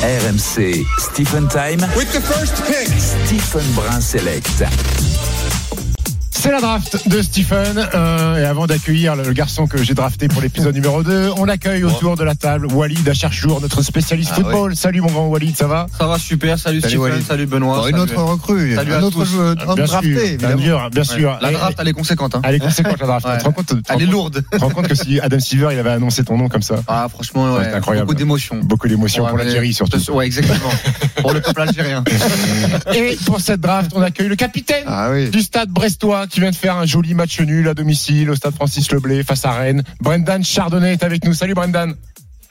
RMC Stephen Time. With the first pick. Stephen Brun Select. C'est la draft de Stephen. Euh, et avant d'accueillir le garçon que j'ai drafté pour l'épisode numéro 2, on accueille autour de la table Walid Acharchour, notre spécialiste Ah football. Salut mon grand Walid, ça va? Ça va super, salut, Salut, Stephen, Walid. salut Benoît. Bon, une salut. autre recrue, Salut un autre homme Bien drafté, bien sûr, bien sûr. La draft, elle est conséquente. Hein. Elle est conséquente la draft. Ouais. Tu te rends compte, tu te rends Elle est lourde. tu te rends compte que si Adam Silver il avait annoncé ton nom comme ça, Ah, franchement, ouais, c'est incroyable. beaucoup d'émotions. beaucoup d'émotions Ouais, pour l'Algérie surtout. Ouais, exactement. pour le peuple algérien. Et pour cette draft, on accueille le capitaine Ah du stade brestois qui vient de faire un joli match nul à domicile au stade Francis Leblé face à Rennes. Brendan Chardonnay est avec nous. Salut Brendan.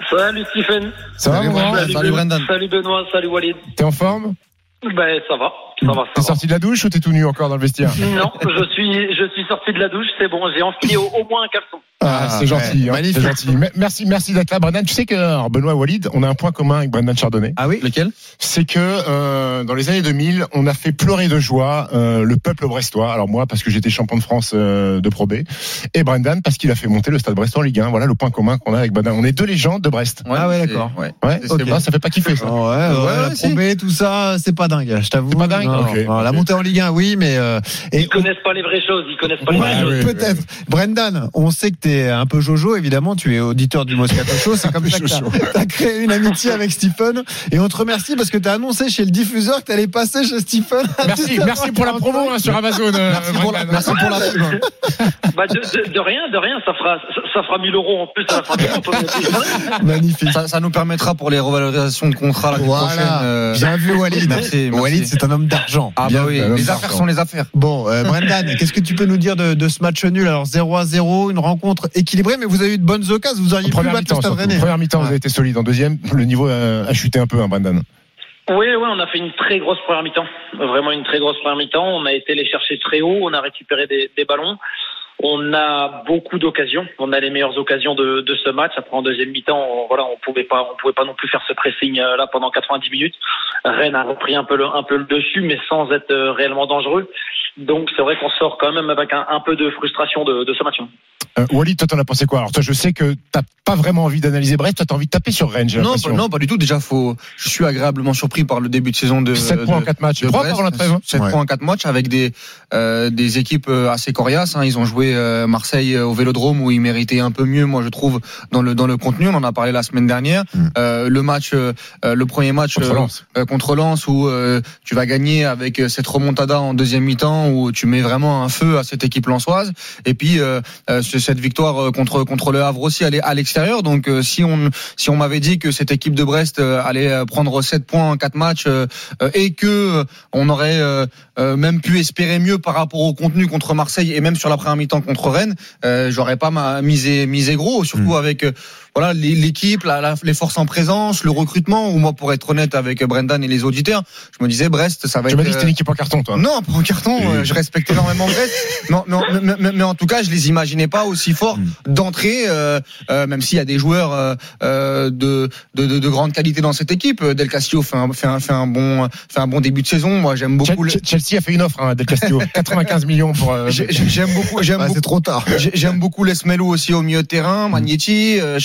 Salut Stephen. Ça va Salut, mon grand Brendan. Salut, Brendan. Salut Benoît, salut Walid. T'es en forme? Ben ça va, ça va, T'es sorti de la douche ou t'es tout nu encore dans le vestiaire Non, je suis, je suis sorti de la douche, c'est bon, j'ai enfilé au, au moins un caleçon. Ah, c'est ouais, gentil, hein, magnifique. c'est gentil. Me- Merci, merci d'être là, Brendan. Tu sais que alors, Benoît Walid, on a un point commun avec Brendan Chardonnay. Ah oui Lequel? C'est que euh, dans les années 2000, on a fait pleurer de joie euh, le peuple brestois. Alors moi, parce que j'étais champion de France euh, de Pro B, et Brendan parce qu'il a fait monter le Stade Brestois en Ligue 1. Voilà le point commun qu'on a avec Brendan. On est deux légendes de Brest. Ouais, Ah ouais, c'est- d'accord. Ouais. Ouais, C'est- ok. c'est Ah, ça fait pas kiffer ça. Ouais, ouais, Ouais, la ouais. Pro B, tout ça, c'est pas dingue, je t'avoue. C'est pas dingue Non, Ok. non, La montée en Ligue 1, oui, mais euh, et Ils connaissent pas les vraies choses, ils connaissent pas les vraies Ouais, choses. peut-être. Brendan, on sait que t'es un peu Jojo, évidemment. Tu es auditeur du Moscato Show. C'est comme ça que t'as- t'as créé une amitié avec Stephen. Et on te remercie parce que t'as annoncé chez le diffuseur que t'allais passer chez Stephen. Merci, 17h45. merci pour la promo hein, sur Amazon. euh, Merci pour la, merci pour la hein. Bah de, de, de rien, de rien, ça fera, ça, ça fera 1000 euros en plus la. Magnifique. Ça, ça nous permettra pour les revalorisations de contrat prochaine. Voilà. euh, Bien vu, Walid. Merci, merci. Walid, c'est un homme d'argent. Ah bah oui, les affaires sont les affaires. Bon, euh, Brendan, qu'est-ce que tu peux nous dire de, de ce match nul? Alors 0 à 0, une rencontre équilibrée, mais vous avez eu de bonnes occasions. Vous auriez En pu première battre mi-temps, Stade surtout. Rennais. Première mi-temps, vous avez été solide. En deuxième, le niveau a chuté un peu, hein, Brendan. Oui, oui, on a fait une très grosse première mi-temps. Vraiment une très grosse première mi-temps. On a été les chercher très haut, on a récupéré des, des ballons. On a beaucoup d'occasions. On a les meilleures occasions de, ce match. Après, en deuxième mi-temps, on, voilà, on pouvait pas, on pouvait pas non plus faire ce pressing euh, là pendant 90 minutes. Rennes a repris un peu le, un peu le dessus, mais sans être euh, réellement dangereux. Donc, c'est vrai qu'on sort quand même avec un, peu de frustration de ce match. Euh, Walid, toi, t'en as pensé quoi Alors, toi, je sais que t'as pas vraiment envie d'analyser Brest. Toi, t'as envie de taper sur Rennes. j'ai Non, l'impression. pas, non, pas du tout. Déjà, faut. Je suis agréablement surpris par le début de saison de. 7 de- points en 4 matchs. de 3 Brest. avant la trêve. hein. 7 Ouais. points en 4 matchs avec des euh, des équipes euh, assez coriaces. Hein. Ils ont joué euh, Marseille au Vélodrome où ils méritaient un peu mieux, moi je trouve, dans le dans le contenu. On en a parlé la semaine dernière. Mm. Euh, le match, le premier match Contre euh, Lens. euh, contre Lens où euh, tu vas gagner avec cette remontada en deuxième mi-temps où tu mets vraiment un feu à cette équipe lensoise. Et puis euh, euh, c'est cette victoire euh, contre contre le Havre aussi, à l'extérieur. Donc euh, si on si on m'avait dit que cette équipe de Brest euh, allait prendre 7 points en 4 matchs et que on aurait même pu espérer mieux par rapport au contenu contre Marseille et même sur la première mi-temps contre Rennes, j'aurais pas misé misé gros, surtout avec euh, voilà les- l'équipe, la, la- les forces en présence, le recrutement. Ou moi, pour être honnête avec Brendan et les auditeurs, je me disais Brest, ça va Tu être. m'as dit que c'était une équipe en carton, toi. non, pas en carton. euh, je respecte énormément Brest. Non, non, mais, mais- mais en tout cas, je les imaginais pas aussi forts d'entrée, euh, euh, même s'il y a des joueurs euh, euh, de, de, de, de grande qualité dans cette équipe. Del Castillo fait un, fait un, fait un bon, fait un bon début de saison. Moi, j'aime beaucoup. le- Chelsea a fait une offre, hein, Del Castillo. 95 millions pour. euh, j'ai- J'aime beaucoup, j'aime Ah, beaucoup. c'est trop tard. J'ai- J'aime beaucoup Lesmelou aussi au milieu de terrain, Magnetti, euh,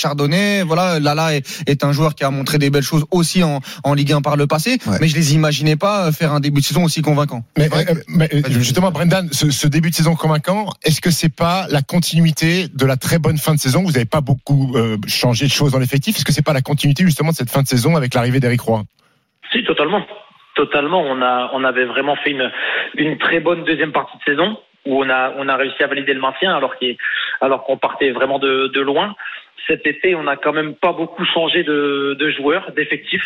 Voilà, Lala est, est un joueur qui a montré des belles choses aussi en, en Ligue 1 par le passé, Ouais. mais je les imaginais pas faire un début de saison aussi convaincant. Mais, euh, mais, euh, justement, Brendan, ce, ce début de saison convaincant, est-ce que c'est pas la continuité de la très bonne fin de saison? Vous n'avez pas beaucoup euh, changé de choses dans l'effectif. Est-ce que c'est pas la continuité justement de cette fin de saison avec l'arrivée d'Eric Roy? Si, totalement. Totalement. On a, on avait vraiment fait une, une très bonne deuxième partie de saison où on a, on a réussi à valider le maintien alors qu'il, alors qu'on partait vraiment de, de loin. Cet été, on n'a quand même pas beaucoup changé de, de joueurs, d'effectifs.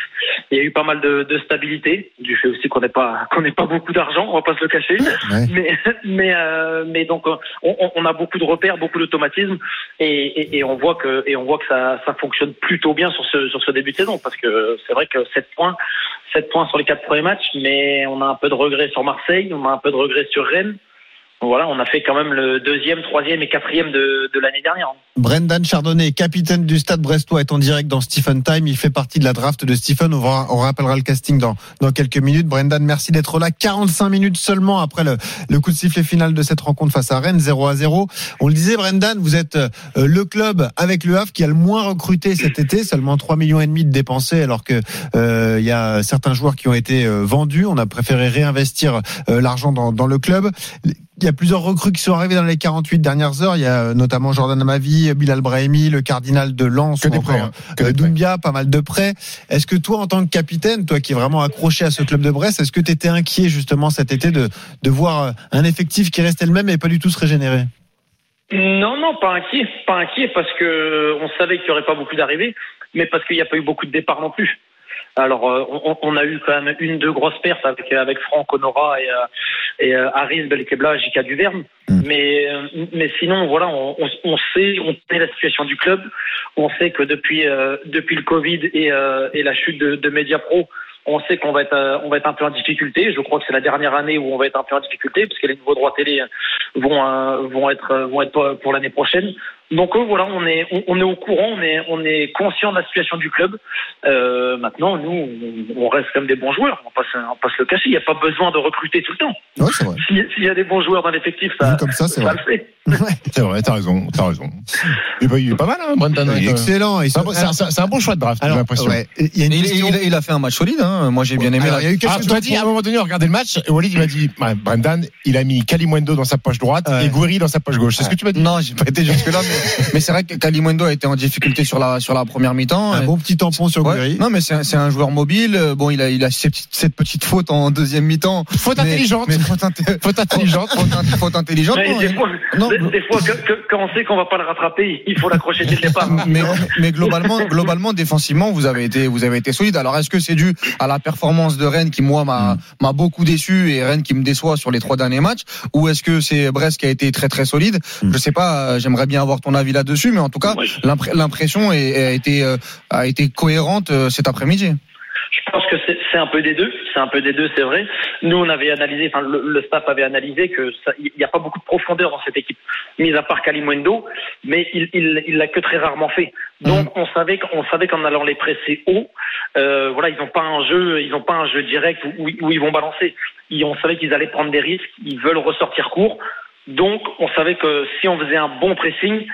Il y a eu pas mal de, de stabilité, du fait aussi qu'on n'ait pas, qu'on n'ait pas beaucoup d'argent, on va pas se le cacher. Ouais. Mais, mais, euh, mais donc, on, on- a beaucoup de repères, beaucoup d'automatismes, et, et, et on voit que, et on voit que ça, ça fonctionne plutôt bien sur ce, sur ce début de saison, parce que c'est vrai que 7 points, 7 points sur les quatre premiers matchs, mais on a un peu de regret sur Marseille, on a un peu de regret sur Rennes. Voilà, on a fait quand même le deuxième, troisième et quatrième de, de l'année dernière. Brendan Chardonnay, capitaine du Stade Brestois, est en direct dans Stephen Time. Il fait partie de la draft de Stephen. On, va- on rappellera le casting dans, dans quelques minutes. Brendan, merci d'être là. 45 minutes seulement après le, le coup de sifflet final de cette rencontre face à Rennes, 0 à 0. On le disait, Brendan, vous êtes euh, le club avec le Havre qui a le moins recruté cet été, seulement 3 millions et demi de dépensés, alors que euh, il y a certains joueurs qui ont été euh, vendus. On a préféré réinvestir l'argent dans, dans le club. Il y a plusieurs recrues qui sont arrivées dans les 48 dernières heures. Il y a euh, notamment Jordan Amavi, Bilal Brahimi, le cardinal de Lens, Que des prêts, hein, que euh, des prêts. Doumbia, pas mal de prêts. Est-ce que toi, en tant que capitaine, toi qui es vraiment accroché à ce club de Brest, est-ce que tu étais inquiet justement cet été de, de voir euh, un effectif qui restait le même et pas du tout se régénérer? Non, non, pas inquiet, pas inquiet parce que on savait qu'il n'y aurait pas beaucoup d'arrivées, mais parce qu'il n'y a pas eu beaucoup de départs non plus. Alors, euh, on, on a eu quand même une, deux grosses pertes avec, avec Franck Honora et, euh, et euh, Haris Belkebla, Jika Duverne. Mm. Mais, mais sinon, voilà, on, sait, on connaît la situation du club. On sait que depuis, euh, depuis le Covid et, euh, et la chute de, de Mediapro, on sait qu'on va être, on va être un peu en difficulté. Je crois que c'est la dernière année où on va être un peu en difficulté parce que les nouveaux droits télé vont, vont être, vont être pour l'année prochaine. Donc euh, voilà, on est, on, on est au courant, on est, on est conscient de la situation du club. Euh, maintenant, nous, on, on reste comme des bons joueurs. On passe, on passe le cacher. Il n'y a pas besoin de recruter tout le temps. Ouais, c'est vrai. S'il s'il y a des bons joueurs dans l'effectif, ça, comme ça, c'est ça vrai. le fait. C'est vrai, t'as raison, t'as raison. Et bah, il est pas mal, hein, Brendan. Il est excellent. Il C'est un, bon- c'est un- c'est un- c'est un bon choix de draft, j'ai l'impression. ouais, il y a une Il, question. il- il a fait un match solide. Hein. Moi, j'ai bien aimé. Alors, la- il y a eu Ah, tu m'as dit, à un moment donné, on regardait le match, et Walid, il m'a dit, ouais, Brendan, il a mis Kalimundo dans sa poche droite Ouais. et Gouiri dans sa poche gauche. C'est ce que tu m'as dit? Non, j'ai pas été jusque là, mais, mais c'est vrai que Kalimundo a été en difficulté sur la sur la première mi-temps. Un Et- bon petit tampon sur Ouais. Guéry. Non, mais c'est un, c'est un joueur mobile. Euh, Bon, il a il a cette petite, cette petite faute en deuxième mi-temps. Faute Mais- intelligente. Mais faute, intelligente. faute, intelligente. Mais non, des fois, Non, des, fois que, que- quand on sait qu'on va pas le rattraper, il faut l'accrocher dès le départ. mais, mais globalement, globalement, défensivement, vous avez été, vous avez été solide. Alors, est-ce que c'est dû à la performance de Rennes qui, moi, m'a, m'a beaucoup déçu et Rennes qui me déçoit sur les trois derniers matchs, ou est-ce que c'est Brest qui a été très très solide? Je sais pas. euh, J'aimerais bien avoir ton avis là-dessus, mais en tout cas, l'impression est- a été, euh, a été cohérente euh, cet après-midi. Je pense que c'est un peu des deux. C'est un peu des deux, c'est vrai. Nous, on avait analysé, enfin, le, le staff avait analysé que il n'y a pas beaucoup de profondeur dans cette équipe, mis à part Kalimundo, mais il il il l'a que très rarement fait. Donc, on savait qu'on savait qu'en allant les presser haut, euh, voilà, ils n'ont pas un jeu, ils n'ont pas un jeu direct où, où- où ils vont balancer. On savait qu'ils allaient prendre des risques, ils veulent ressortir court. Donc, on savait que si on faisait un bon pressing,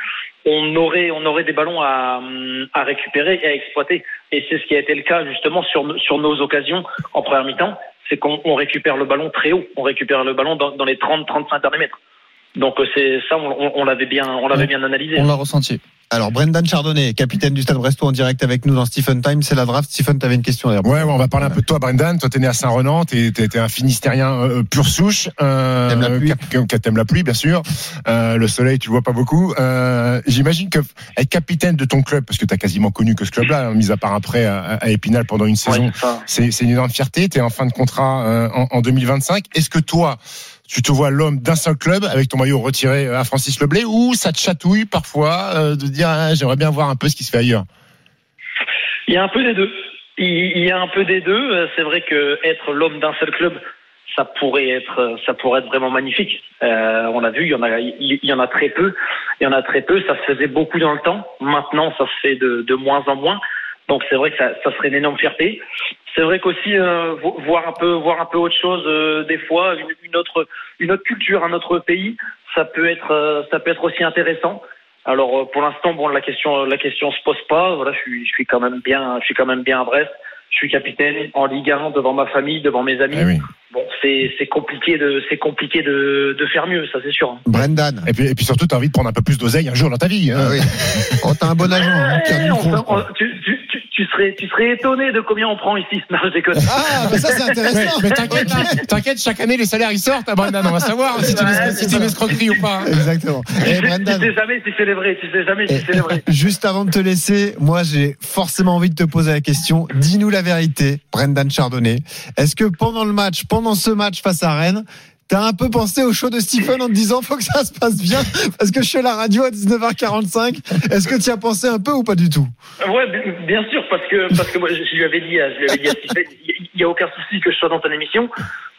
on aurait, on aurait des ballons à, à récupérer et à exploiter. Et c'est ce qui a été le cas justement sur, no- sur nos occasions en première mi-temps, c'est qu'on on récupère le ballon très haut, on récupère le ballon dans, dans les 30-35 derniers mètres. Donc euh, c'est ça, on l'avait bien, on l'avait bien analysé. On l'a ressenti. Alors, Brendan Chardonnay, capitaine du Stade Brestois en direct avec nous dans Stephen Time. C'est la draft. Stephen, t'avais une question derrière. Ouais, ouais, on va parler un peu de toi, Brendan. Toi, t'es né à Saint-Renan, t'es, t'es, t'es un Finistérien euh, pur souche. Euh, T'aimes la pluie. t'aimes la pluie, bien sûr. Euh, le soleil, tu le vois pas beaucoup. Euh, j'imagine que être capitaine de ton club, parce que t'as quasiment connu que ce club-là, hein, mis à part après à, à Épinal pendant une saison, Ouais, ça. c'est, c'est une énorme fierté. T'es en fin de contrat euh, en, en 2025. Est-ce que toi, tu te vois l'homme d'un seul club avec ton maillot retiré à Francis Leblé ou ça te chatouille parfois euh, de dire ah, j'aimerais bien voir un peu ce qui se fait ailleurs? Il y a un peu des deux. Il y a un peu des deux. Euh, C'est vrai que être l'homme d'un seul club, ça pourrait être, ça pourrait être vraiment magnifique. Euh, on l'a vu, il y en a, il y en a très peu. Il y en a très peu. Ça se faisait beaucoup dans le temps. Maintenant, ça se fait de moins en moins. Donc c'est vrai que ça, ça serait une énorme fierté. C'est vrai qu'aussi euh, vo- voir un peu, voir un peu autre chose euh, des fois, une, une autre, une autre culture, un autre pays, ça peut être, euh, ça peut être aussi intéressant. Alors euh, pour l'instant, bon, la question, la question se pose pas. Voilà, je suis, je suis quand même bien, je suis quand même bien à Brest. Je suis capitaine en Ligue 1 devant ma famille, devant mes amis. Eh oui. Bon, c'est, c'est compliqué de, c'est compliqué de, de faire mieux, ça c'est sûr. Brendan. et puis, et puis surtout, t'as envie de prendre un peu plus d'oseille un jour dans ta vie. hein. Ah oui. Oh, t'as un bon agent, hein, Eh, on on- tu, tu, tu, tu serais, tu serais étonné de combien on prend ici. Non, je déconne. Ah, mais ça, c'est intéressant. mais t'inquiète, t'inquiète, chaque année les salaires ils sortent, ah, Brendan, on va savoir si c'est une, Ouais, si c'est une escroquerie ou pas. hein. Exactement. Tu Eh, sais- tu Brendan. sais jamais si c'est les vrais, tu sais jamais si c'est les vrais. Juste avant de te laisser, moi j'ai forcément envie de te poser la question. Dis-nous la vérité, Brendan Chardonnay. Est-ce que pendant le match, pendant ce match face à Rennes, T'as un peu pensé au show de Stephen en te disant faut que ça se passe bien parce que je suis à la radio à 19h45. Est-ce que tu y as pensé un peu ou pas du tout? Ouais, bi- bien sûr, parce que parce que moi, je lui avais dit, à- je lui avais dit à Stephen, il y a aucun souci que je sois dans ton émission,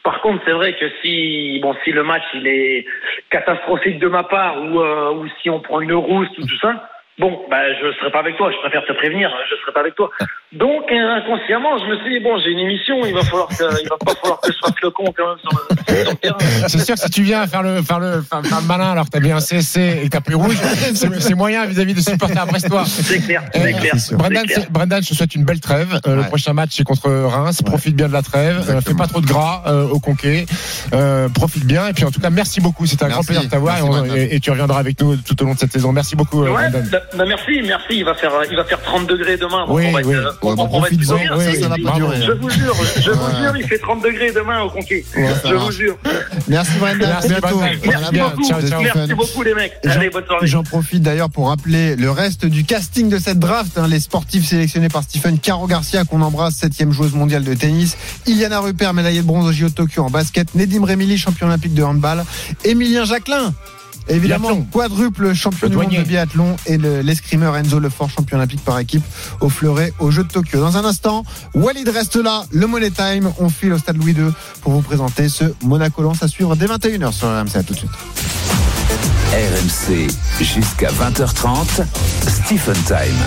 Par contre, c'est vrai que si bon si le match il est catastrophique de ma part ou euh, ou si on prend une rousse ou tout ça, bon bah je serai pas avec toi. Je préfère te prévenir, je serai pas avec toi. Donc euh, inconsciemment, je me suis dit bon j'ai une émission, il va falloir que il va pas falloir que je fasse le con quand même sur le, sur le terrain. C'est sûr que si tu viens faire le, faire le, faire, faire le malin alors que t'as bien un CSC et t'as pris rouge, c'est c'est moyen vis-à-vis des supporters brestois. C'est clair, c'est clair. c'est sûr. Brendan, C'est clair. c'est- Brendan, je te souhaite une belle trêve. Euh, Le prochain match, c'est contre Reims. Profite bien de la trêve. Euh, fais pas trop de gras euh, au conquet. Euh, profite bien. Et puis, en tout cas, merci beaucoup. C'était un Merci. grand plaisir de t'avoir. Et, Merci, on- Brendan. et- et tu reviendras avec nous tout au long de cette saison. Merci beaucoup, euh, Ouais, Brendan. bah, bah, merci, merci. Il va faire, il va faire 30 degrés demain. Oui, Ouais. Oui, ça, oui, ça va pas durer. Je vous jure, je, vous jure, il fait 30 degrés demain au conquet. Ouais, ça je vous jure. Merci Brendan, Merci, bientôt. Beaucoup. Ciao, ciao. Merci beaucoup les mecs. J'en- Allez, bonne soirée. J'en profite d'ailleurs pour rappeler le reste du casting de cette draft. hein, les sportifs sélectionnés par Stephen Caro Garcia, qu'on embrasse, septième joueuse mondiale de tennis. Iliana Rupert, médaillée de bronze au JO de Tokyo en basket. Nedim Remili, champion olympique de handball. Émilien Jacquelin. Évidemment, Biathlon. quadruple champion du monde de biathlon et le- l'escrimeur Enzo Lefort, champion olympique par équipe au fleuret aux Jeux de Tokyo. Dans un instant, Walid reste là, le Money Time. On file au stade Louis II pour vous présenter ce Monaco-Lens à suivre dès 21h sur RMC. À tout de suite. RMC jusqu'à 20h30. Stephen Time.